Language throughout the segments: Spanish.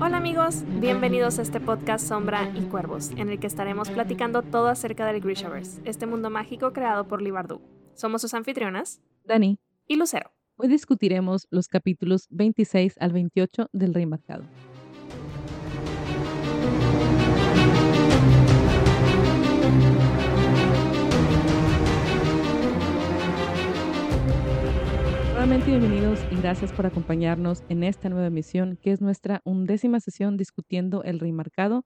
Hola amigos, bienvenidos a este podcast Sombra y Cuervos, en el que estaremos platicando todo acerca del Grishaverse, este mundo mágico creado por Libardu. Somos sus anfitrionas, Dani, y Lucero. hoy discutiremos los capítulos 26 al 28 del Rey Marcado. Nuevamente bienvenidos y gracias por acompañarnos en esta nueva emisión, que es nuestra undécima sesión discutiendo el Rey Marcado.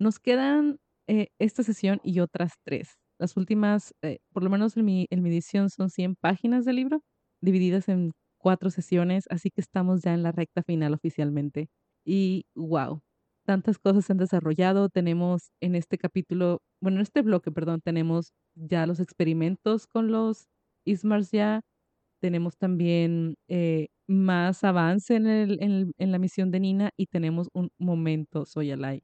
Nos quedan eh, esta sesión y otras tres. Las últimas, eh, por lo menos en mi, en mi edición, son 100 páginas del libro, divididas en cuatro sesiones, así que estamos ya en la recta final oficialmente. Y wow, tantas cosas se han desarrollado. Tenemos en este capítulo, bueno, en este bloque, perdón, tenemos ya los experimentos con los Ismars ya. Tenemos también eh, más avance en, el, en, el- en la misión de Nina y tenemos un momento Soyalai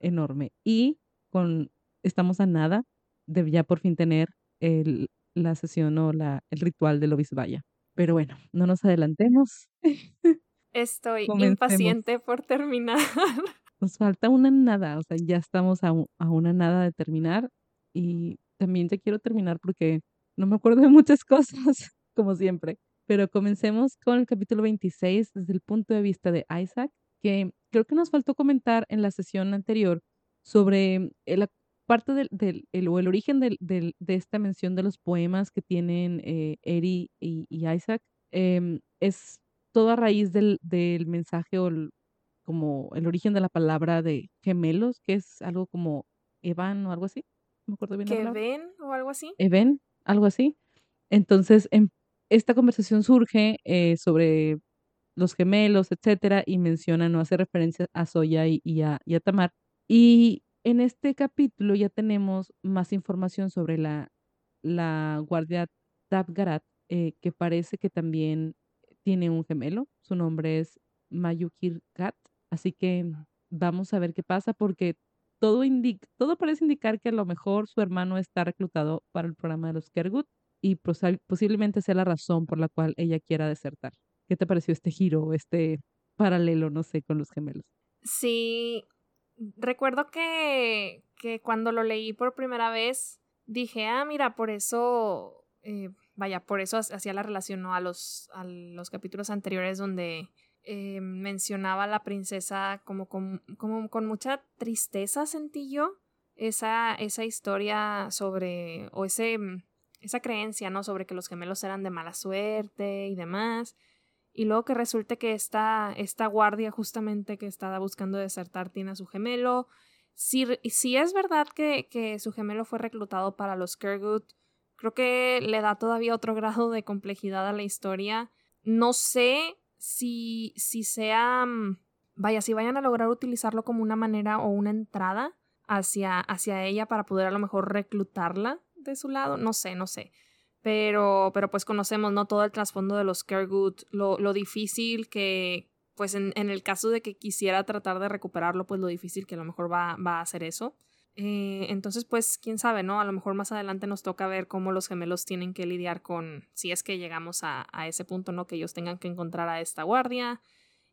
enorme. Y con, estamos a nada de ya por fin tener el, la sesión o la, el ritual del Obisbaya. Pero bueno, no nos adelantemos. Estoy Comencemos. impaciente por terminar. Nos falta una nada, o sea, ya estamos a, a una nada de terminar y también ya quiero terminar porque no me acuerdo de muchas cosas, como siempre. Pero comencemos con el capítulo 26 desde el punto de vista de Isaac, que creo que nos faltó comentar en la sesión anterior sobre la parte del, del- el, o el origen del, del- de esta mención de los poemas que tienen eh, Eri y, y Isaac. Em, es todo a raíz del, del mensaje o el- como el origen de la palabra de gemelos, que es algo como Evan o algo así. No me acuerdo bien ¿Que ven o algo así? Even, algo así. Entonces, em- esta conversación surge eh, sobre los gemelos, etcétera, y menciona, no hace referencia a Soya y, y a, y a Tamar. Y en este capítulo ya tenemos más información sobre la, la guardia Tabgarat, eh, que parece que también tiene un gemelo. Su nombre es Mayukir Kat. Así que vamos a ver qué pasa porque todo, indica, todo parece indicar que a lo mejor su hermano está reclutado para el programa de los Kergut y posiblemente sea la razón por la cual ella quiera desertar. ¿Qué te pareció este giro, este paralelo, no sé, con los gemelos? Sí, recuerdo que, que cuando lo leí por primera vez dije, ah, mira, por eso, eh, vaya, por eso ha- hacía la relación ¿no? a, los, a los capítulos anteriores donde eh, mencionaba a la princesa como con, como con mucha tristeza, sentí yo, esa, esa historia sobre, o ese, mm, esa creencia, ¿no? Sobre que los gemelos eran de mala suerte y demás. Y luego que resulte que esta, esta guardia justamente que estaba buscando desertar tiene a su gemelo. Si, si es verdad que, que su gemelo fue reclutado para los Kergut, creo que le da todavía otro grado de complejidad a la historia. No sé si, si sea, mm, vaya, si vayan a lograr utilizarlo como una manera o una entrada hacia, hacia ella para poder a lo mejor reclutarla de su lado. No sé, no sé pero, pero pues conocemos, ¿no? Todo el trasfondo de los Kergut, lo, lo difícil que, pues en, en, el caso de que quisiera tratar de recuperarlo, pues lo difícil que a lo mejor va, va a hacer eso. Eh, entonces, pues, quién sabe, ¿no? A lo mejor más adelante nos toca ver cómo los gemelos tienen que lidiar con, si es que llegamos a, a ese punto, ¿no? Que ellos tengan que encontrar a esta guardia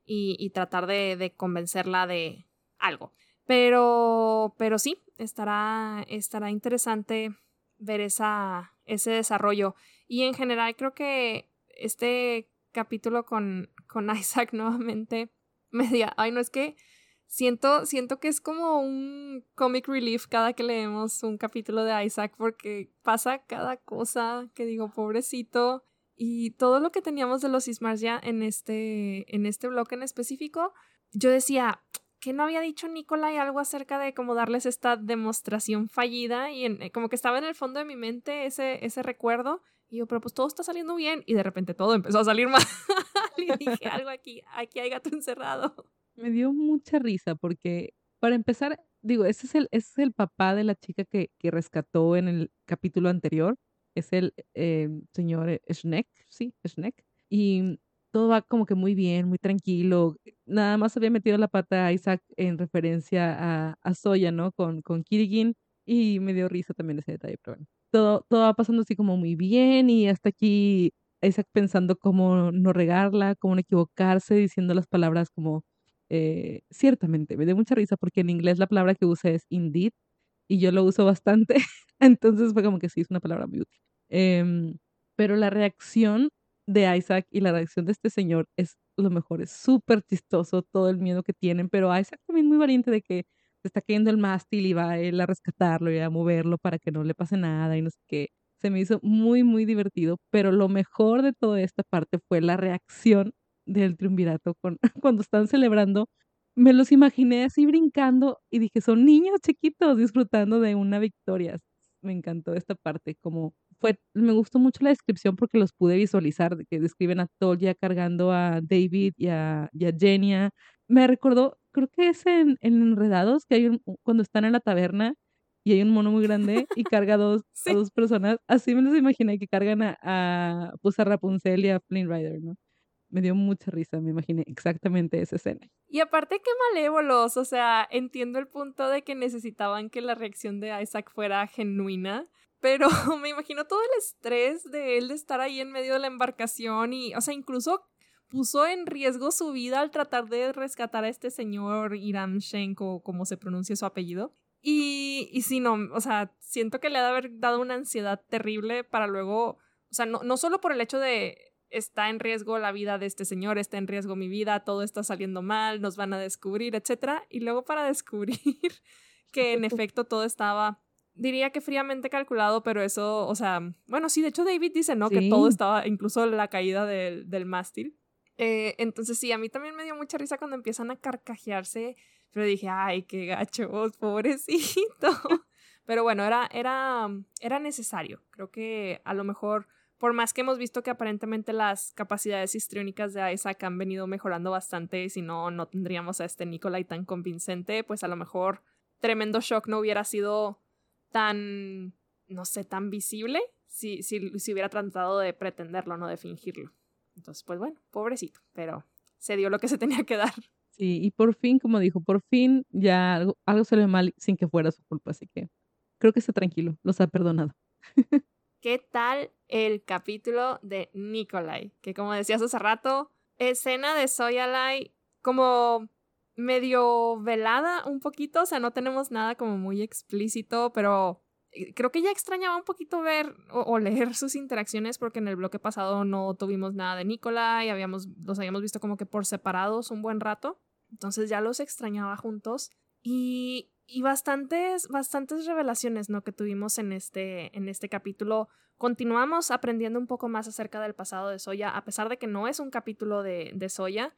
y, y tratar de, de convencerla de algo. Pero, pero sí, estará, estará interesante ver esa, ese desarrollo. Y en general creo que este capítulo con, con Isaac nuevamente me diga, ay no es que siento, siento que es como un comic relief cada que leemos un capítulo de Isaac porque pasa cada cosa que digo, pobrecito. Y todo lo que teníamos de los Ismars ya en este, en este bloque en específico, yo decía, que no había dicho Nicolai algo acerca de cómo darles esta demostración fallida y en, como que estaba en el fondo de mi mente ese, ese recuerdo y yo, pero pues todo está saliendo bien y de repente todo empezó a salir mal y dije algo aquí, aquí hay gato encerrado. Me dio mucha risa porque para empezar, digo, ese es el, ese es el papá de la chica que, que rescató en el capítulo anterior, es el eh, señor Schneck, sí, Schneck, y todo va como que muy bien, muy tranquilo. Nada más había metido la pata a Isaac en referencia a, a Soya, ¿no? Con, con Kirigin. Y me dio risa también ese detalle, pero bueno. Todo, todo va pasando así como muy bien y hasta aquí Isaac pensando cómo no regarla, cómo no equivocarse, diciendo las palabras como eh, ciertamente. Me dio mucha risa porque en inglés la palabra que usa es indeed y yo lo uso bastante. Entonces fue como que sí, es una palabra muy útil. Em, pero la reacción de Isaac y la reacción de este señor es lo mejor, es súper chistoso todo el miedo que tienen, pero Isaac también muy valiente de que se está cayendo el mástil y va a él a rescatarlo y a moverlo para que no le pase nada y no sé qué. Se me hizo muy, muy divertido, pero lo mejor de toda esta parte fue la reacción del triunvirato con, cuando están celebrando. Me los imaginé así brincando y dije, son niños chiquitos disfrutando de una victoria. Me encantó esta parte, como fue, me gustó mucho la descripción porque los pude visualizar, que describen a Toya cargando a David y a, y Jenia. Me recordó, creo que es en, Enredados, que hay un, cuando están en la taberna y hay un mono muy grande y carga dos, a dos personas. Así me los imaginé que cargan a, a, pues a Rapunzel y a Flynn Rider, ¿no? Me dio mucha risa, me imaginé exactamente esa escena. Y aparte, qué malévolos. O sea, entiendo el punto de que necesitaban que la reacción de Isaac fuera genuina. Pero me imagino todo el estrés de él de estar ahí en medio de la embarcación y, o sea, incluso puso en riesgo su vida al tratar de rescatar a este señor Iram Shenko, como se pronuncia su apellido. Y, y sí, no, o sea, siento que le ha de haber dado una ansiedad terrible para luego, o sea, no, no solo por el hecho de está en riesgo la vida de este señor, está en riesgo mi vida, todo está saliendo mal, nos van a descubrir, etc. Y luego para descubrir que en efecto todo estaba, diría que fríamente calculado, pero eso, o sea, bueno, sí, de hecho David dice, ¿no? Que todo estaba, incluso la caída del, del mástil. Eh, entonces sí, a mí también me dio mucha risa cuando empiezan a carcajearse, pero dije, ay, qué gachos, pobrecito. pero bueno, era, era, era necesario. Creo que a lo mejor por más que hemos visto que aparentemente las capacidades histriónicas de Isaac han venido mejorando bastante, si no, no tendríamos a este Nikolai tan convincente, pues a lo mejor tremendo shock no hubiera sido tan, no sé, tan visible si, si, si hubiera tratado de pretenderlo, no de fingirlo. Entonces, pues bueno, pobrecito, pero se dio lo que se tenía que dar. Sí, y por fin, como dijo, por fin ya algo, algo salió mal sin que fuera su culpa, así que creo que está tranquilo, los ha perdonado. ¿Qué tal el capítulo de Nikolai? Que como decías hace rato, escena de Soyalai como medio velada un poquito, o sea, no tenemos nada como muy explícito, pero eh, creo que ya extrañaba un poquito ver o, leer sus interacciones porque en el bloque pasado no tuvimos nada de Nikolai, habíamos, los habíamos visto como que por separados un buen rato, entonces ya los extrañaba juntos y y bastantes, bastantes revelaciones, ¿no? Que tuvimos en este, en este capítulo. Continuamos aprendiendo un poco más acerca del pasado de Soya, a pesar de que no es un capítulo de, de Soya.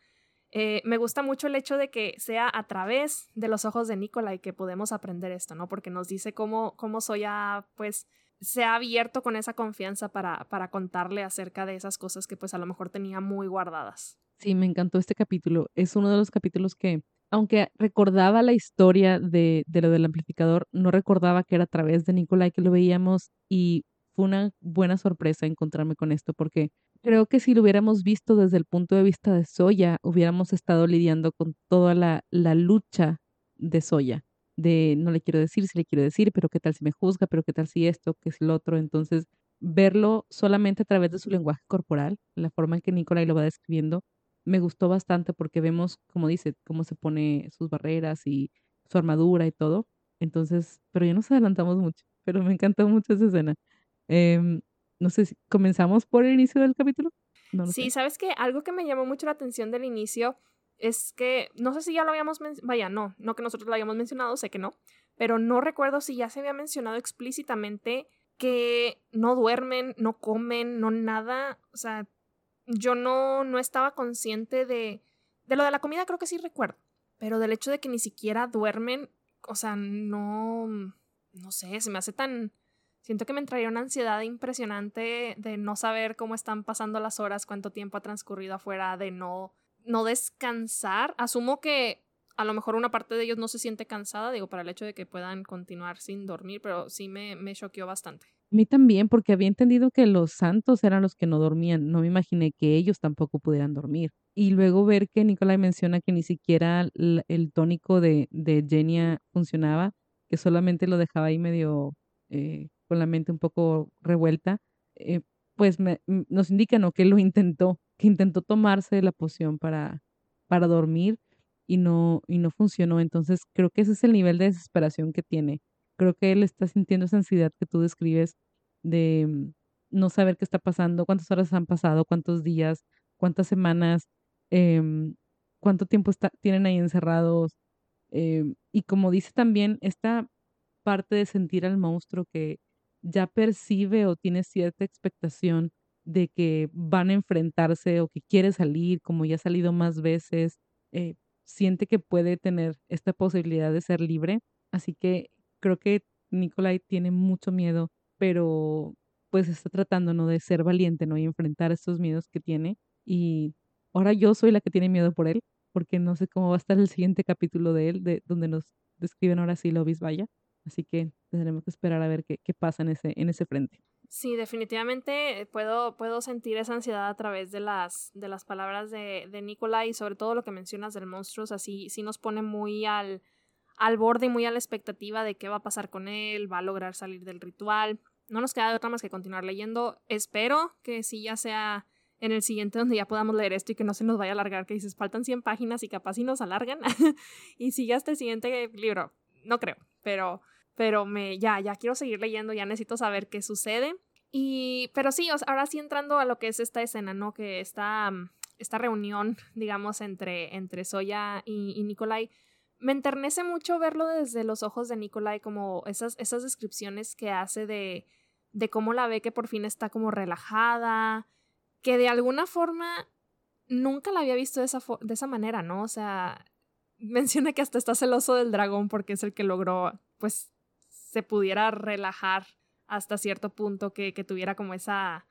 Eh, me gusta mucho el hecho de que sea a través de los ojos de Nicolai que podemos aprender esto, ¿no? Porque nos dice cómo, cómo Soya, pues, se ha abierto con esa confianza para, para contarle acerca de esas cosas que, pues, a lo mejor tenía muy guardadas. Sí, me encantó este capítulo. Es uno de los capítulos que aunque recordaba la historia de, de, lo del amplificador, no recordaba que era a través de Nicolai que lo veíamos y fue una buena sorpresa encontrarme con esto porque creo que si lo hubiéramos visto desde el punto de vista de Soya, hubiéramos estado lidiando con toda la, la lucha de Soya, de no le quiero decir, si le quiero decir, pero qué tal si me juzga, pero qué tal si esto, qué es lo otro. Entonces, verlo solamente a través de su lenguaje corporal, la forma en que Nicolai lo va describiendo, me gustó bastante porque vemos, como dice, cómo se pone sus barreras y su armadura y todo. Entonces, pero ya nos adelantamos mucho, pero me encantó mucho esa escena. Em, no sé si comenzamos por el inicio del capítulo. sí, sabes que algo que me llamó mucho la atención del inicio es que no sé si ya lo habíamos vaya, no, no que nosotros lo hayamos mencionado, sé que no, pero no recuerdo si ya se había mencionado explícitamente que no duermen, no comen, no nada, o sea, yo no, no estaba consciente de, de lo de la comida, creo que sí recuerdo, pero del hecho de que ni siquiera duermen, o sea, no, no sé, se me hace tan, siento que me entraría una ansiedad impresionante de no saber cómo están pasando las horas, cuánto tiempo ha transcurrido afuera, de no, no descansar. Asumo que a lo mejor una parte de ellos no se siente cansada, digo, para el hecho de que puedan continuar sin dormir, pero sí me, me choqueó bastante. A mí también, porque había entendido que los santos eran los que no dormían. No me imaginé que ellos tampoco pudieran dormir. Y luego ver que Nicolai menciona que ni siquiera el, tónico de, de Genia funcionaba, que solamente lo dejaba ahí medio eh, con la mente un poco revuelta. Eh, pues nos indica, ¿no? Que lo intentó, que intentó tomarse la poción para, para dormir y no, y no funcionó. Entonces, creo que ese es el nivel de desesperación que tiene. Creo que él está sintiendo esa ansiedad que tú describes de mm, no saber qué está pasando, cuántas horas han pasado, cuántos días, cuántas semanas, em, cuánto tiempo está, tienen ahí encerrados. Em, y como dice también, esta parte de sentir al monstruo que ya percibe o tiene cierta expectación de que van a enfrentarse o que quiere salir, como ya ha salido más veces, eh, siente que puede tener esta posibilidad de ser libre. Así que creo que Nikolai tiene mucho miedo, pero pues está tratando, ¿no? De ser valiente, ¿no? Y enfrentar estos miedos que tiene. Y ahora yo soy la que tiene miedo por él, porque no sé cómo va a estar el siguiente capítulo de él, de donde nos describen ahora sí Lobis Vaya. Así que tendremos que esperar a ver qué, qué pasa en ese, en ese frente. Sí, definitivamente puedo, puedo sentir esa ansiedad a través de las, de las palabras de, de Nicola y sobre todo lo que mencionas del monstruo, así sí nos pone muy al, al borde y muy a la expectativa de qué va a pasar con él, va a lograr salir del ritual. No nos queda de otra más que continuar leyendo. Espero que sí ya sea en el siguiente donde ya podamos leer esto y que no se nos vaya a alargar, que dices, faltan 100 páginas y capaz si nos alargan y sigue hasta el siguiente libro. No creo, pero pero me ya ya quiero seguir leyendo, ya necesito saber qué sucede. Y pero sí, ahora sí entrando a lo que es esta escena, ¿no? Que esta mm, esta reunión, digamos, entre entre Soya y, Nikolai me enternece mucho verlo desde los ojos de Nikolai, como esas, esas descripciones que hace de, de cómo la ve que por fin está como relajada, que de alguna forma nunca la había visto de esa, de esa manera, ¿no? O sea, menciona que hasta está celoso del dragón porque es el que logró, pues, se pudiera relajar hasta cierto punto, que, que tuviera como esa,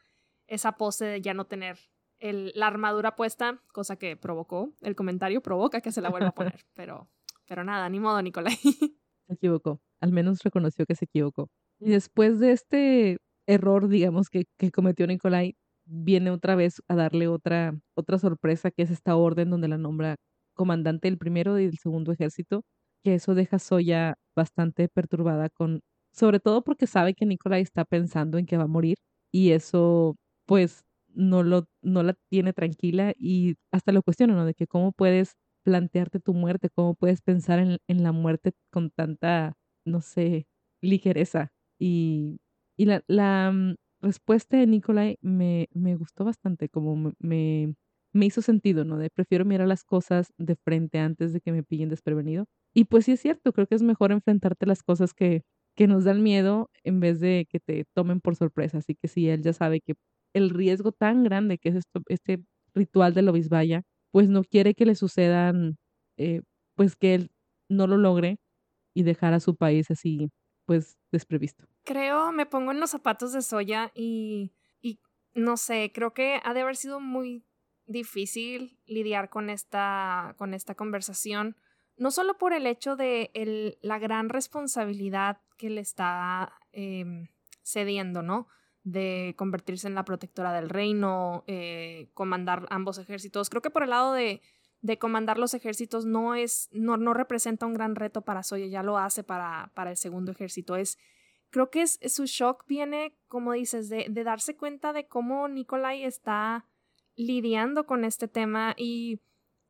esa pose de ya no tener el, la armadura puesta, cosa que provocó, el comentario provoca que se la vuelva a poner, pero, pero nada, ni modo, Nicolai. Se equivocó, al menos reconoció que se equivocó. Y después de este error, digamos, que, que cometió Nicolai, viene otra vez a darle otra, otra sorpresa, que es esta orden donde la nombra comandante del primero y del segundo ejército, que eso deja a Soya bastante perturbada con, sobre todo porque sabe que Nikolai está pensando en que va a morir y eso pues no, lo, no la tiene tranquila y hasta lo cuestiona, ¿no? De que cómo puedes plantearte tu muerte, cómo puedes pensar en, en la muerte con tanta, no sé, ligereza. Y, y la, la mm, respuesta de Nikolai me, me gustó bastante, como me, me hizo sentido, ¿no? De prefiero mirar las cosas de frente antes de que me pillen desprevenido. Y pues sí es cierto, creo que es mejor enfrentarte a las cosas que, que nos dan miedo en vez de que te tomen por sorpresa. Así que si él ya sabe que el riesgo tan grande que es este ritual de Lobisbaya, pues no quiere que le sucedan, eh, pues que él no lo logre y dejar a su país así, pues desprevisto. Creo, me pongo en los zapatos de Soya y, y no sé, creo que ha de haber sido muy difícil lidiar con esta, con esta conversación, no solo por el hecho de el, la gran responsabilidad que le está em, cediendo, ¿no? De convertirse en la protectora del reino, eh, comandar ambos ejércitos. Creo que por el lado de, de comandar los ejércitos no es, no, no, representa un gran reto para Soya, ya lo hace para, para el segundo ejército. Es, creo que es, su shock viene, como dices, de, de darse cuenta de cómo Nikolai está lidiando con este tema y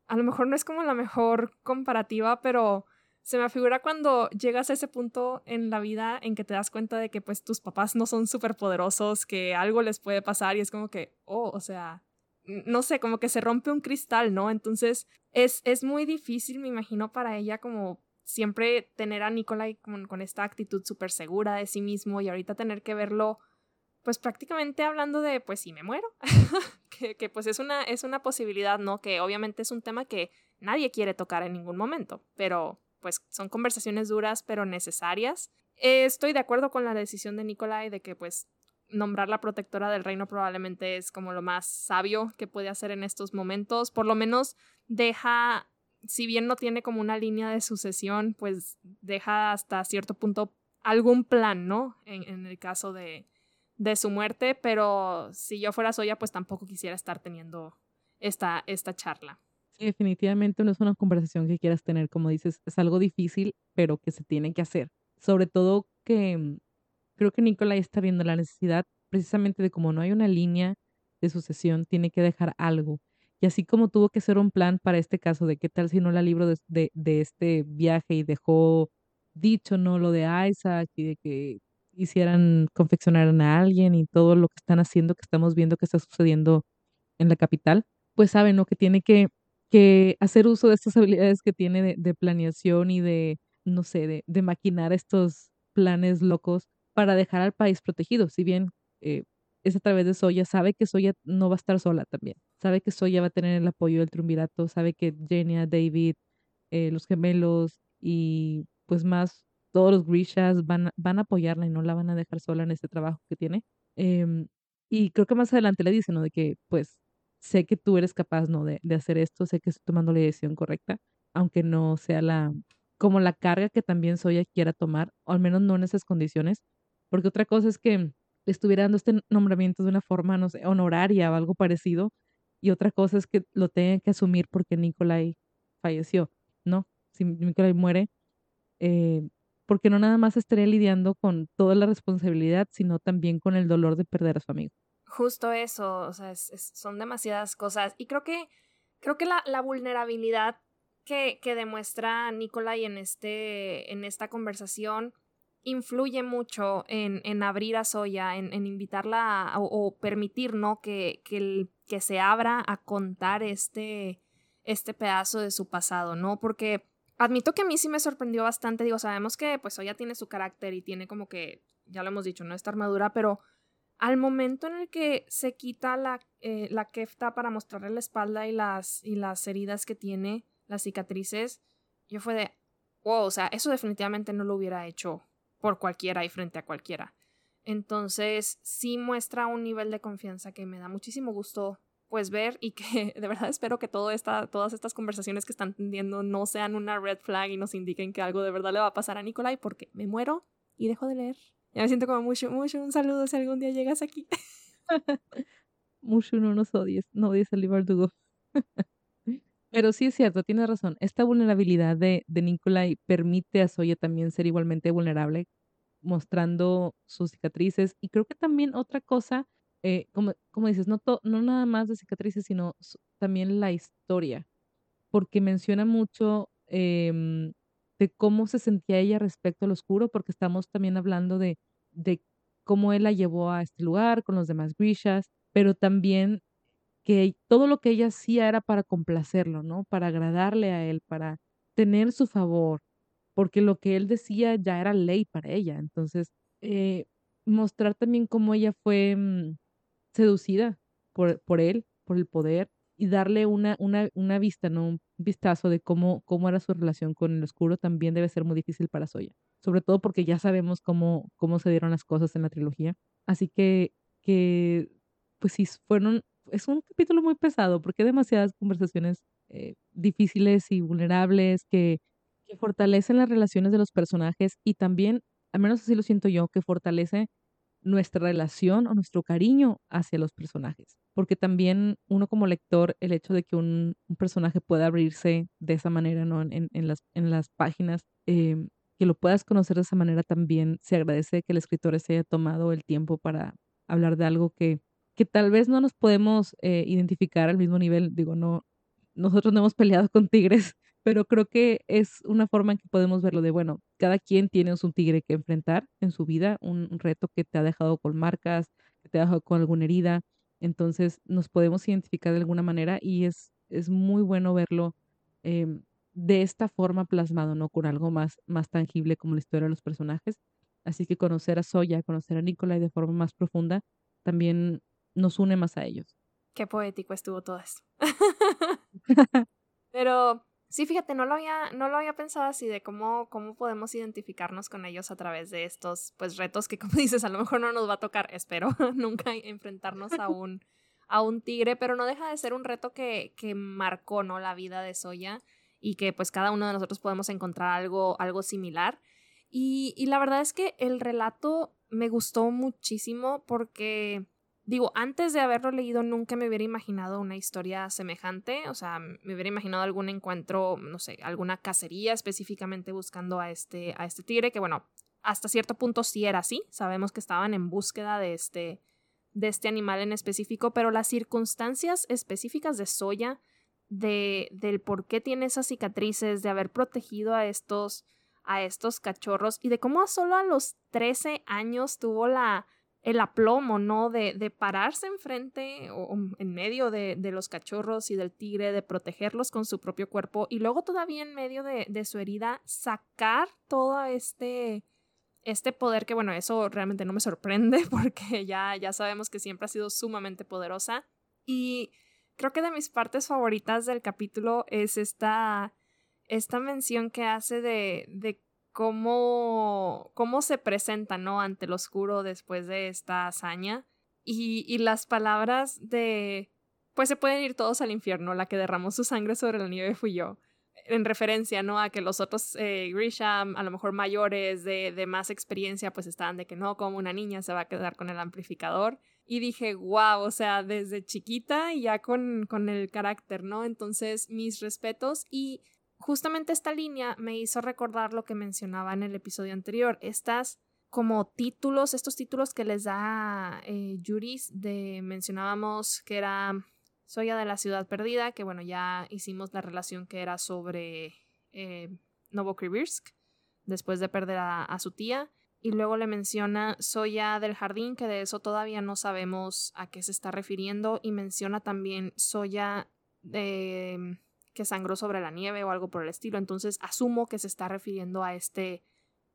a lo mejor no es como la mejor comparativa, pero se me figura cuando llegas a ese punto en la vida en que te das cuenta de que pues tus papás no son súper poderosos, que algo les puede pasar y es como que, oh, o sea, no sé, como que se rompe un cristal, ¿no? Entonces es, es muy difícil, me imagino, para ella como siempre tener a Nicolai con, con esta actitud súper segura de sí mismo y ahorita tener que verlo pues prácticamente hablando de, pues si me muero, que, que, pues es una, es una posibilidad, ¿no? Que obviamente es un tema que nadie quiere tocar en ningún momento, pero pues son conversaciones duras pero necesarias. estoy de acuerdo con la decisión de Nicolai de que pues nombrar la protectora del reino probablemente es como lo más sabio que puede hacer en estos momentos, por lo menos deja, si bien no tiene como una línea de sucesión, pues deja hasta cierto punto algún plan, ¿no? En el caso de, de su muerte, pero si yo fuera Soya, pues tampoco quisiera estar teniendo esta, esta charla. Sí, definitivamente no es una conversación que quieras tener, como dices, es algo difícil, pero que se tiene que hacer. Sobre todo que creo que Nicolai está viendo la necesidad precisamente de como no hay una línea de sucesión, tiene que dejar algo. Y así como tuvo que ser un plan para este caso de qué tal si no la libro de, de, de este viaje y dejó dicho, ¿no? Lo de Isaac y de que hicieran, confeccionaran a alguien y todo lo que están haciendo, que estamos viendo que está sucediendo en la capital, pues saben, ¿no? Que tiene que, que hacer uso de estas habilidades que tiene de, de planeación y de, no sé, de, de, maquinar estos planes locos para dejar al país protegido. Si bien eh, es a través de Soya, sabe que Soya no va a estar sola también. Sabe que Soya va a tener el apoyo del triunvirato, sabe que Genia, David, eh, los gemelos y pues más todos los Grishas van, van a apoyarla y no la van a dejar sola en este trabajo que tiene. Eh, y creo que más adelante le dice, ¿no? De que pues sé que tú eres capaz, ¿no? De, de hacer esto, sé que estoy tomando la decisión correcta, aunque no sea la, como la carga que también Soya quiera tomar, o al menos no en esas condiciones, porque otra cosa es que estuviera dando este nombramiento de una forma, no sé, honoraria o algo parecido, y otra cosa es que lo tenga que asumir porque Nikolai falleció, ¿no? Si Nikolai muere, eh, porque no nada más estaría lidiando con toda la responsabilidad, sino también con el dolor de perder a su amigo. Justo eso, o sea, es, son demasiadas cosas. Y creo que, creo que la, vulnerabilidad que, que, demuestra Nicolai en, este, en esta conversación influye mucho en, en abrir a Soya, en, en invitarla o, o, permitir, ¿no? Que, que, el, que se abra a contar este, este pedazo de su pasado, ¿no? Porque admito que a mí sí me sorprendió bastante. Digo, sabemos que pues Soya tiene su carácter y tiene como que, ya lo hemos dicho, ¿no? Esta armadura, pero al momento en el que se quita la, eh, la kefta para mostrarle la espalda y las, y las heridas que tiene, las cicatrices, yo fue de, wow, o sea, eso definitivamente no lo hubiera hecho por cualquiera y frente a cualquiera. Entonces, sí muestra un nivel de confianza que me da muchísimo gusto pues ver y que de verdad espero que todo esta, todas estas conversaciones que están teniendo no sean una red flag y nos indiquen que algo de verdad le va a pasar a Nicolai porque me muero y dejo de leer. Ya me siento como mucho, mucho, un saludo si algún día llegas aquí. mucho no nos odies, no odies al Verdugo. Pero sí es cierto, tienes razón. Esta vulnerabilidad de, de Nicolai permite a Soya también ser igualmente vulnerable, mostrando sus cicatrices. Y creo que también otra cosa eh, como, como dices, no, no nada más de cicatrices, sino también la historia, porque menciona mucho eh, de cómo se sentía ella respecto al oscuro, porque estamos también hablando de, de cómo él la llevó a este lugar con los demás Grishas, pero también que todo lo que ella hacía era para complacerlo, ¿no? Para agradarle a él, para tener su favor, porque lo que él decía ya era ley para ella. Entonces, eh, mostrar también cómo ella fue mm, seducida por, por él, por el poder, y darle una, una, una vista, ¿no? Un vistazo de cómo, cómo era su relación con el oscuro también debe ser muy difícil para Soya. Sobre todo porque ya sabemos cómo, cómo se dieron las cosas en la trilogía. Así que, que pues sí, fueron, es un capítulo muy pesado porque hay demasiadas conversaciones eh, difíciles y vulnerables que, que fortalecen las relaciones de los personajes y también, al menos así lo siento yo, que fortalece nuestra relación o nuestro cariño hacia los personajes. Porque también uno como lector, el hecho de que un, personaje pueda abrirse de esa manera ¿no? en, las, en las páginas, eh, que lo puedas conocer de esa manera también, se agradece que el escritor se haya tomado el tiempo para hablar de algo que, que tal vez no nos podemos eh, identificar al mismo nivel. Digo, no, nosotros no hemos peleado con tigres, pero creo que es una forma en que podemos verlo de, bueno, cada quien tiene un tigre que enfrentar en su vida, un, reto que te ha dejado con marcas, que te ha dejado con alguna herida, entonces nos podemos identificar de alguna manera y es, es muy bueno verlo eh, de esta forma plasmado, ¿no? Con algo más, más tangible como la historia de los personajes. Así que conocer a Soya, conocer a Nicolai de forma más profunda, también nos une más a ellos. Qué poético estuvo todo esto. Pero Sí, fíjate, no lo había, no lo había pensado así de cómo, cómo podemos identificarnos con ellos a través de estos pues retos que como dices, a lo mejor no nos va a tocar, espero, nunca enfrentarnos a un, a un tigre, pero no deja de ser un reto que, que marcó ¿no? la vida de Soya y que pues cada uno de nosotros podemos encontrar algo, algo similar. Y, y la verdad es que el relato me gustó muchísimo porque Digo, antes de haberlo leído nunca me hubiera imaginado una historia semejante, o sea, me hubiera imaginado algún encuentro, no sé, alguna cacería específicamente buscando a este, a este tigre, que bueno, hasta cierto punto sí era así, sabemos que estaban en búsqueda de este, de este animal en específico, pero las circunstancias específicas de Soya, de, del por qué tiene esas cicatrices, de haber protegido a estos, a estos cachorros y de cómo solo a los 13 años tuvo la, el aplomo, ¿no? De, de pararse enfrente o en medio de, de, los cachorros y del tigre, de protegerlos con su propio cuerpo y luego todavía en medio de, de su herida sacar todo este, este poder que, bueno, eso realmente no me sorprende porque ya, ya sabemos que siempre ha sido sumamente poderosa y creo que de mis partes favoritas del capítulo es esta, esta mención que hace de, de cómo, cómo se presenta, ¿no? Ante el oscuro después de esta hazaña. Y, y, las palabras de, pues se pueden ir todos al infierno, la que derramó su sangre sobre la nieve fui yo. En referencia, ¿no? A que los otros eh, Grisham, a lo mejor mayores, de, de más experiencia, pues estaban de que no, como una niña se va a quedar con el amplificador. Y dije, wow, o sea, desde chiquita y ya con, con el carácter, ¿no? Entonces, mis respetos y justamente esta línea me hizo recordar lo que mencionaba en el episodio anterior, estas como títulos, estos títulos que les da eh, Juris, de mencionábamos que era Soya de la ciudad perdida, que bueno, ya hicimos la relación que era sobre eh, Novokrivirsk, después de perder a, a, su tía, y luego le menciona Soya del jardín, que de eso todavía no sabemos a qué se está refiriendo, y menciona también Soya de que sangró sobre la nieve o algo por el estilo. Entonces asumo que se está refiriendo a este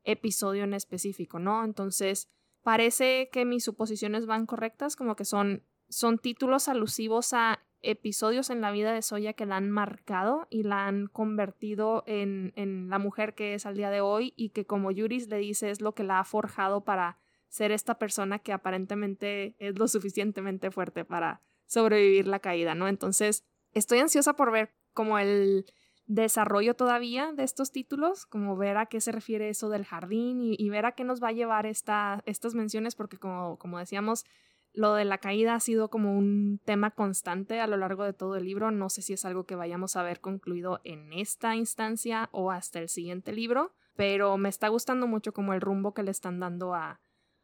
episodio en específico, ¿no? Entonces parece que mis suposiciones van correctas, como que son, son títulos alusivos a episodios en la vida de Soya que la han marcado y la han convertido en, en la mujer que es al día de hoy y que como Yuris le dice es lo que la ha forjado para ser esta persona que aparentemente es lo suficientemente fuerte para sobrevivir la caída, ¿no? Entonces, estoy ansiosa por ver como el desarrollo todavía de estos títulos, como ver a qué se refiere eso del jardín y, ver a qué nos va a llevar esta, estas menciones, porque como, decíamos, lo de la caída ha sido como un tema constante a lo largo de todo el libro. No sé si es algo que vayamos a ver concluido en esta instancia o hasta el siguiente libro, pero me está gustando mucho como el rumbo que le están dando a,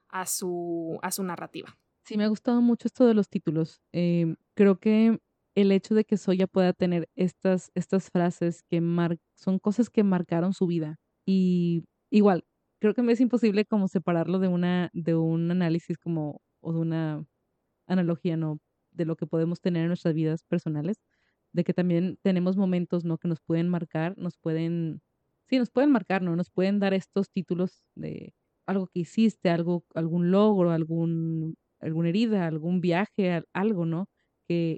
a, su, a su narrativa. Sí, me ha gustado mucho esto de los títulos. Eh, creo que el hecho de que Soya pueda tener estas, estas frases que son cosas que marcaron su vida. Y igual, creo que me es imposible como separarlo de una, de un análisis como, o de una analogía, ¿no? De lo que podemos tener en nuestras vidas personales, de que también tenemos momentos, ¿no? Que nos pueden marcar, nos pueden, sí, nos pueden marcar, ¿no? Nos pueden dar estos títulos de algo que hiciste, algo, algún logro, algún, alguna herida, algún viaje, algo, ¿no?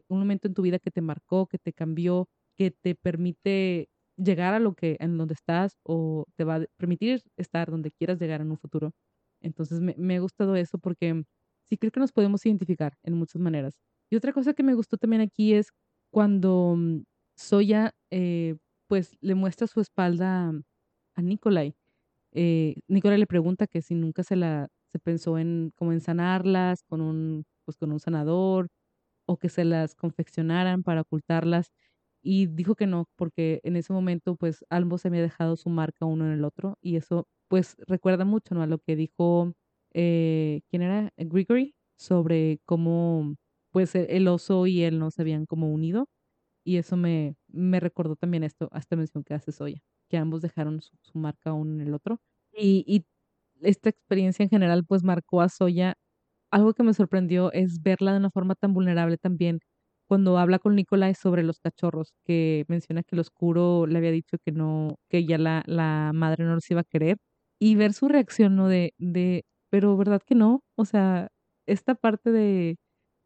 Un momento en tu vida que te marcó, que te cambió, que te permite llegar a lo que en donde estás o te va a permitir estar donde quieras llegar en un futuro. Entonces me, me ha gustado eso porque sí creo que nos podemos identificar en muchas maneras. Y otra cosa que me gustó también aquí es cuando mm, Soya eh, pues le muestra su espalda a Nikolai. Eh, Nikolai le pregunta que si nunca se la se pensó en como en sanarlas con un pues con un sanador o que se las confeccionaran para ocultarlas y dijo que no, porque en ese momento pues ambos se había dejado su marca uno en el otro y eso pues recuerda mucho ¿no? a lo que dijo, eh, ¿quién era? Gregory, sobre cómo pues e, el oso y él no se habían como unido y eso me, me recordó también esto, a esta mención que hace Soya, que ambos dejaron su, su marca uno en el otro y, y esta experiencia en general pues marcó a Soya algo que me sorprendió es verla de una forma tan vulnerable también cuando habla con Nicolai sobre los cachorros, que menciona que el oscuro le había dicho que no, que ya la, la madre no los iba a querer, y ver su reacción, ¿no? De, de, pero ¿verdad que no? O sea, esta parte de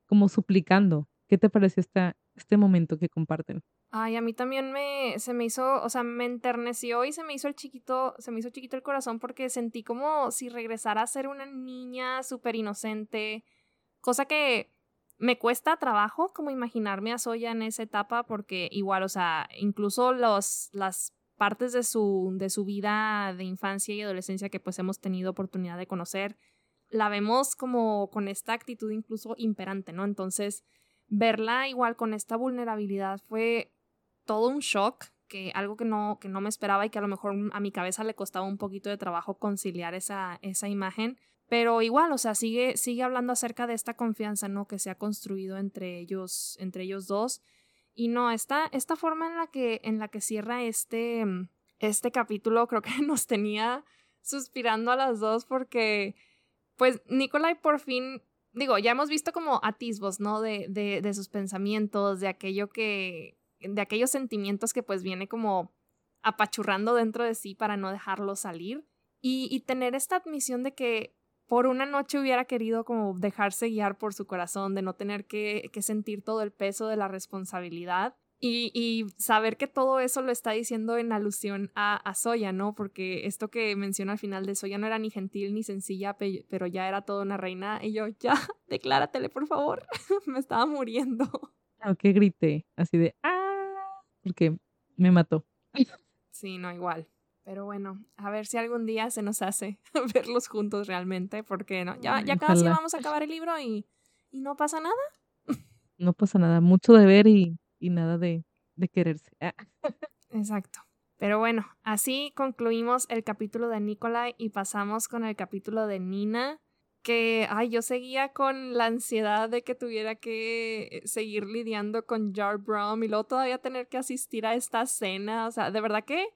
como suplicando, ¿qué te pareció esta, este momento que comparten? Ay, a mí también me, se me hizo, o sea, me enterneció y se me hizo el chiquito, se me hizo chiquito el corazón porque sentí como si regresara a ser una niña súper inocente, cosa que me cuesta trabajo como imaginarme a Soya en esa etapa porque igual, o sea, incluso los, las partes de su, de su vida de infancia y adolescencia que pues hemos tenido oportunidad de conocer, la vemos como con esta actitud incluso imperante, ¿no? Entonces, verla igual con esta vulnerabilidad fue todo un shock, que algo que no, que no me esperaba y que a lo mejor a mi cabeza le costaba un poquito de trabajo conciliar esa, esa imagen. Pero igual, o sea, sigue, sigue hablando acerca de esta confianza, ¿no? Que se ha construido entre ellos, entre ellos dos. Y no, esta, esta forma en la que, en la que cierra este, este capítulo creo que nos tenía suspirando a las dos porque, pues, Nikolai por fin, digo, ya hemos visto como atisbos, ¿no? De, de, de sus pensamientos, de aquello que, de aquellos sentimientos que pues viene como apachurrando dentro de sí para no dejarlo salir. Y, tener esta admisión de que por una noche hubiera querido como dejarse guiar por su corazón, de no tener que, que sentir todo el peso de la responsabilidad. Y, y, saber que todo eso lo está diciendo en alusión a, a Soya, ¿no? Porque esto que menciona al final de Soya no era ni gentil ni sencilla, pero ya era toda una reina. Y yo, ya, decláratele, por favor. me estaba muriendo. Aunque grité, así de, ¡ah! Porque me mató. Sí, no, igual. Pero bueno, a ver si algún día se nos hace verlos juntos realmente, porque no, ya, ya casi vamos a acabar el libro y, y no pasa nada. No pasa nada, mucho de ver y, y nada de, de quererse. Ah. Exacto. Pero bueno, así concluimos el capítulo de Nikolai y pasamos con el capítulo de Nina, que, ay, yo seguía con la ansiedad de que tuviera que seguir lidiando con Jar Brom y luego todavía tener que asistir a esta cena, o sea, de verdad que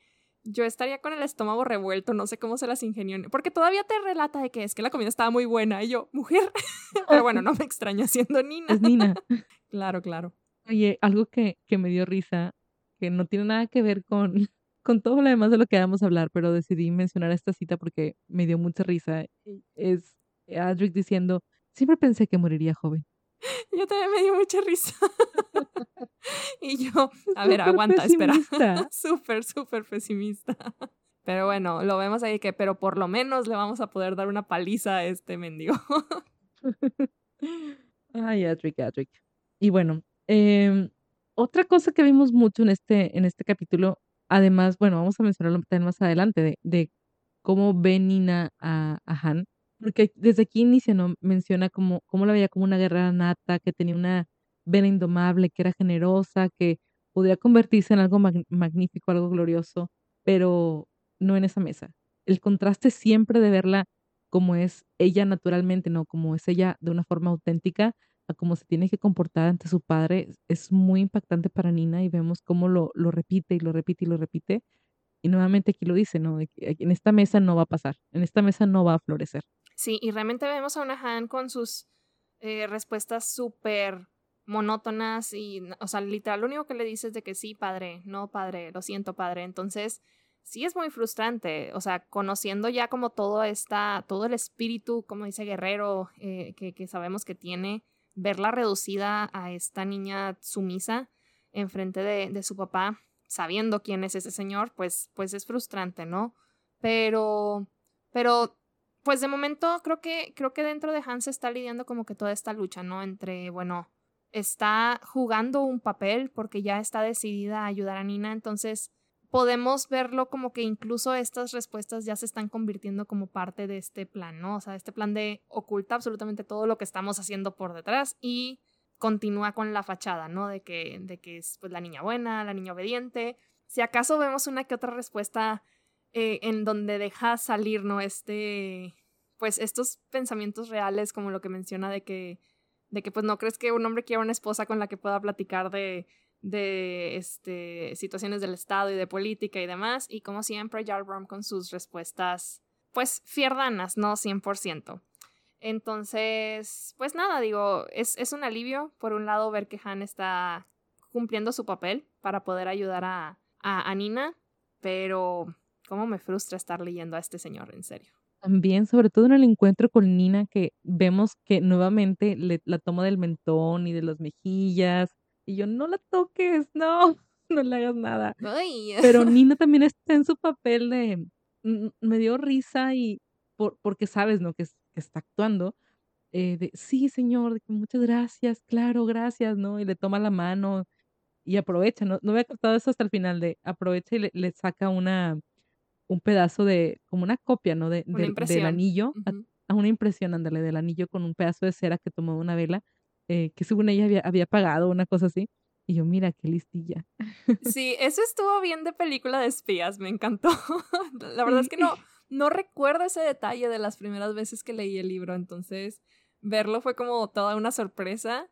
yo estaría con el estómago revuelto, no sé cómo se las ingenió, porque todavía te relata de que es que la comida estaba muy buena y yo, mujer, pero bueno, no me extraña siendo Nina. Es Nina. claro, claro. Oye, algo que, que me dio risa, que no tiene nada que ver con, con todo lo demás de lo que vamos a hablar, pero decidí mencionar esta cita porque me dio mucha risa, es Adric diciendo, siempre pensé que moriría joven. Yo también me dio mucha risa. y yo, a ver, aguanta, espera. súper, súper pesimista. Pero bueno, lo vemos ahí que, pero por lo menos le vamos a poder dar una paliza a este mendigo. Ay, Adric, Adric. Y bueno, eh, otra cosa que vimos mucho en este, en este capítulo, además, bueno, vamos a mencionarlo también más adelante, de, de cómo ve Nina a, Han, porque desde aquí inicia, ¿no? Menciona cómo, cómo la veía como una guerrera nata, que tenía una vena indomable, que era generosa, que podría convertirse en algo magnífico, algo glorioso, pero no en esa mesa. El contraste siempre de verla como es ella naturalmente, ¿no? Como es ella de una forma auténtica, a cómo se tiene que comportar ante su padre, es muy impactante para Nina y vemos cómo lo, lo repite y lo repite y lo repite. Y nuevamente aquí lo dice, ¿no? en esta mesa no va a pasar, en esta mesa no va a florecer. Sí, y realmente vemos a una Han con sus eh, respuestas súper monótonas y, o sea, literal, lo único que le dice es de que sí, padre, no, padre, lo siento, padre. Entonces, sí es muy frustrante, o sea, conociendo ya como todo esta, todo el espíritu, como dice Guerrero, eh, que, sabemos que tiene, verla reducida a esta niña sumisa enfrente de, de su papá, sabiendo quién es ese señor, pues, pues es frustrante, ¿no? Pero, pero pues de momento creo que, creo que dentro de Hans está lidiando como que toda esta lucha, ¿no? Entre, bueno, está jugando un papel porque ya está decidida a ayudar a Nina, entonces podemos verlo como que incluso estas respuestas ya se están convirtiendo como parte de este plan, ¿no? O sea, este plan de oculta absolutamente todo lo que estamos haciendo por detrás y continúa con la fachada, ¿no? De que, de que es pues, la niña buena, la niña obediente. Si acaso vemos una que otra respuesta eh, en donde deja salir, ¿no? Este, pues estos pensamientos reales, como lo que menciona de que, de que pues no crees que un hombre quiera una esposa con la que pueda platicar de, de este, situaciones del Estado y de política y demás, y como siempre, Jarl con sus respuestas, pues fierdanas, ¿no? 100%. Entonces, pues nada, digo, es, es un alivio, por un lado, ver que Han está cumpliendo su papel para poder ayudar a, a, a Nina, pero cómo me frustra estar leyendo a este señor, en serio. También, sobre todo en el encuentro con Nina, que vemos que nuevamente le, la toma del mentón y de las mejillas, y yo, no la toques, no, no le hagas nada. Pero Nina también está en su papel de, me dio risa y por, porque sabes, ¿no? Que, que está actuando, eh, de, sí, señor, de muchas gracias, claro, gracias, ¿no? Y le toma la mano y aprovecha, no, no había captado eso hasta el final, de aprovecha y le, le saca una un pedazo de, como una copia, ¿no? De, del anillo, a, una impresión, ándale, del anillo con un pedazo de cera que tomó una vela, eh, que según ella había, había pagado, una cosa así. Y yo, mira, qué listilla. Sí, eso estuvo bien de película de espías, me encantó. La verdad es que no, no recuerdo ese detalle de las primeras veces que leí el libro, entonces verlo fue como toda una sorpresa.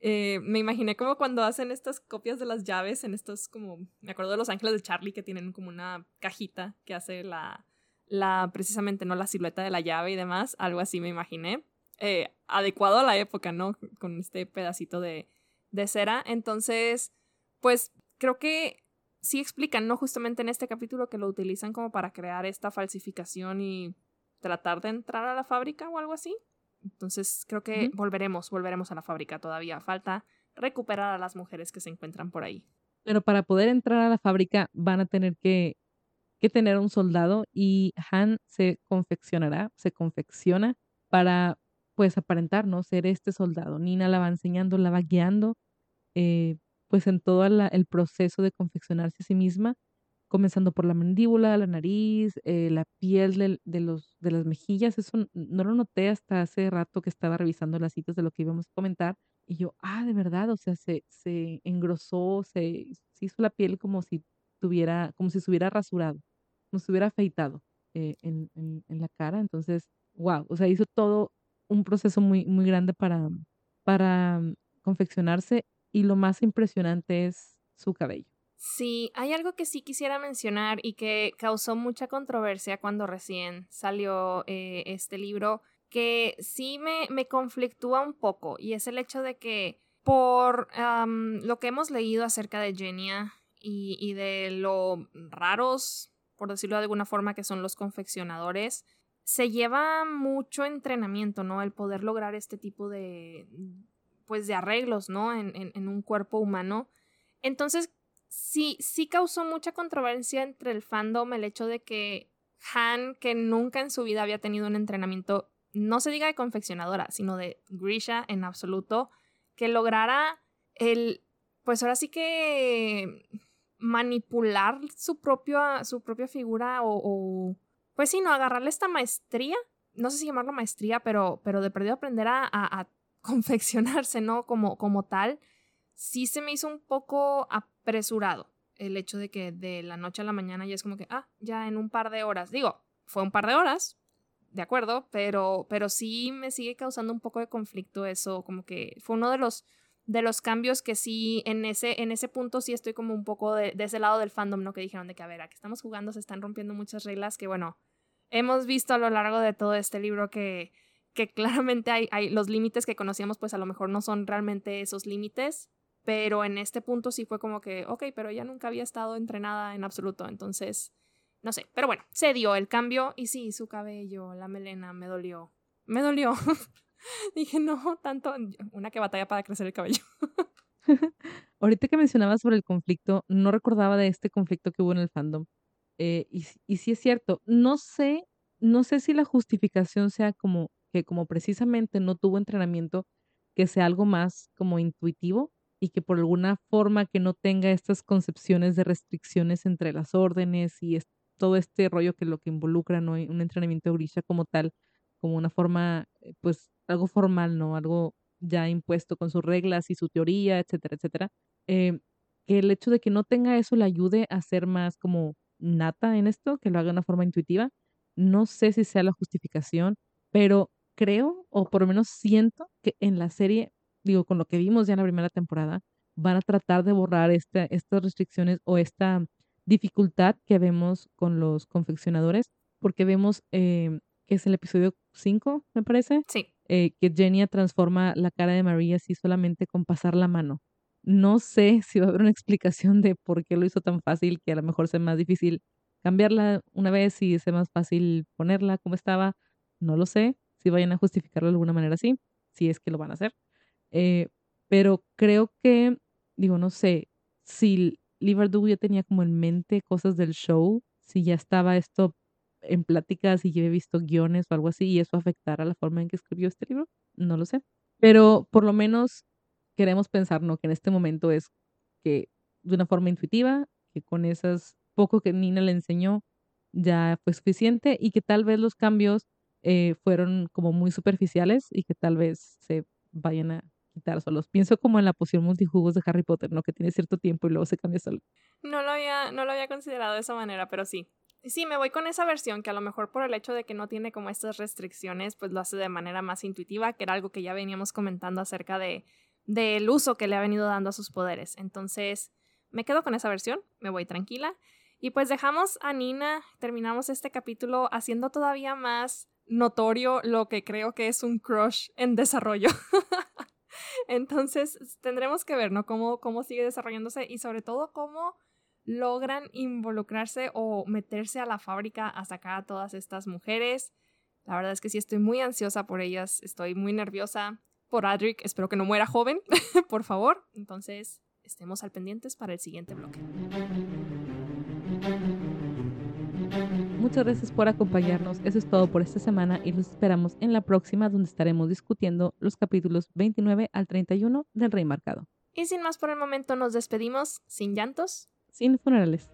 Eh, me imaginé como cuando hacen estas copias de las llaves en estos como, me acuerdo de los ángeles de Charlie que tienen como una cajita que hace la, la precisamente, ¿no? La silueta de la llave y demás, algo así me imaginé. Eh, adecuado a la época, ¿no? Con este pedacito de, de cera. Entonces, pues creo que sí explican, ¿no? Justamente en este capítulo que lo utilizan como para crear esta falsificación y tratar de entrar a la fábrica o algo así. Entonces creo que volveremos, volveremos a la fábrica. Todavía falta recuperar a las mujeres que se encuentran por ahí. Pero para poder entrar a la fábrica van a tener que, que tener un soldado y Han se confeccionará, se confecciona para pues aparentar, ¿no? Ser este soldado. Nina la va enseñando, la va guiando, eh, pues en todo el proceso de confeccionarse a sí misma, comenzando por la mandíbula, la nariz, eh, la piel de, los, de las mejillas. Eso no lo noté hasta hace rato que estaba revisando las citas de lo que íbamos a comentar. Y yo, ah, de verdad, o sea, se, se engrosó, se, hizo la piel como si tuviera, como si se hubiera rasurado, como si se hubiera afeitado eh, en, en la cara. Entonces, wow, o sea, hizo todo un proceso muy, muy grande para, para confeccionarse y lo más impresionante es su cabello. Sí, hay algo que sí quisiera mencionar y que causó mucha controversia cuando recién salió eh, este libro, que sí me, me conflictúa un poco y es el hecho de que por lo que hemos leído acerca de Genia y, y de lo raros, por decirlo de alguna forma, que son los confeccionadores, se lleva mucho entrenamiento, ¿no? El poder lograr este tipo de, pues, de arreglos, ¿no? En, en, un cuerpo humano. Entonces, sí, sí causó mucha controversia entre el fandom el hecho de que Han, que nunca en su vida había tenido un entrenamiento, no se diga de confeccionadora, sino de Grisha en absoluto, que lograra el, pues ahora sí que manipular su, propia, su propia figura o pues sí, no, agarrarle esta maestría, no sé si llamarlo maestría, pero, pero de perdido aprender a, a, confeccionarse, ¿no? Como, como tal, sí se me hizo un poco apresurado el hecho de que de la noche a la mañana ya es como que, ah, ya en un par de horas. Digo, fue un par de horas, de acuerdo, pero, pero sí me sigue causando un poco de conflicto eso, como que fue uno de los, de los cambios que sí, en ese, en ese punto sí estoy como un poco de, de ese lado del fandom, ¿no? Que dijeron de que, a ver, aquí estamos jugando, se están rompiendo muchas reglas que, bueno, hemos visto a lo largo de todo este libro que, que claramente hay, los límites que conocíamos, pues a lo mejor no son realmente esos límites, pero en este punto sí fue como que, ok, pero ya nunca había estado entrenada en absoluto, entonces, no sé, pero bueno, se dio el cambio y sí, su cabello, la melena, me dolió, me dolió. Dije, no, tanto, una que batalla para crecer el cabello. Ahorita que mencionabas sobre el conflicto, no recordaba de este conflicto que hubo en el fandom. Eh, y, y sí es cierto, no sé, no sé si la justificación sea como que como precisamente no tuvo entrenamiento, que sea algo más como intuitivo y que por alguna forma que no tenga estas concepciones de restricciones entre las órdenes y todo este rollo que lo que involucra, ¿no? Un entrenamiento de grisha como tal, como una forma, eh, pues algo formal, ¿no? Algo ya impuesto con sus reglas y su teoría, etcétera, etcétera. Eh, que el hecho de que no tenga eso le ayude a ser más como nata en esto, que lo haga de una forma intuitiva. No sé si sea la justificación, pero creo, o por lo menos siento, que en la serie, digo, con lo que vimos ya en la primera temporada, van a tratar de borrar esta, estas restricciones o esta dificultad que vemos con los confeccionadores, porque vemos eh, que es el episodio 5, me parece. Sí. Eh, que Jenny transforma la cara de María así solamente con pasar la mano. No sé si va a haber una explicación de por qué lo hizo tan fácil, que a lo mejor sea más difícil cambiarla una vez y sea más fácil ponerla como estaba. No lo sé. Si vayan a justificarlo de alguna manera así, si es que lo van a hacer. Eh, pero creo que, digo, no sé, si Liverpool ya tenía como en mente cosas del show, si ya estaba esto en pláticas y yo he visto guiones o algo así y eso afectara la forma en que escribió este libro, no lo sé. Pero por lo menos queremos pensar, ¿no? Que en este momento es que de una forma intuitiva, que con esas poco que Nina le enseñó ya fue suficiente y que tal vez los cambios eh, fueron como muy superficiales y que tal vez se vayan a quitar solos. Pienso como en la poción multijugos de Harry Potter, ¿no? Que tiene cierto tiempo y luego se cambia solo. No lo había, no lo había considerado de esa manera, pero sí. Sí, me voy con esa versión que a lo mejor por el hecho de que no tiene como estas restricciones, pues lo hace de manera más intuitiva, que era algo que ya veníamos comentando acerca de del uso que le ha venido dando a sus poderes. Entonces, me quedo con esa versión, me voy tranquila. Y pues dejamos a Nina, terminamos este capítulo haciendo todavía más notorio lo que creo que es un crush en desarrollo. Entonces tendremos que ver, ¿no? Cómo, cómo sigue desarrollándose y sobre todo cómo logran involucrarse o meterse a la fábrica a sacar a todas estas mujeres. La verdad es que sí estoy muy ansiosa por ellas, estoy muy nerviosa por Adric, espero que no muera joven, por favor. Entonces, estemos al pendientes para el siguiente bloque. Muchas gracias por acompañarnos. Eso es todo por esta semana y los esperamos en la próxima donde estaremos discutiendo los capítulos 29 al 31 del Rey Marcado. Y sin más por el momento nos despedimos sin llantos. Sin funerales.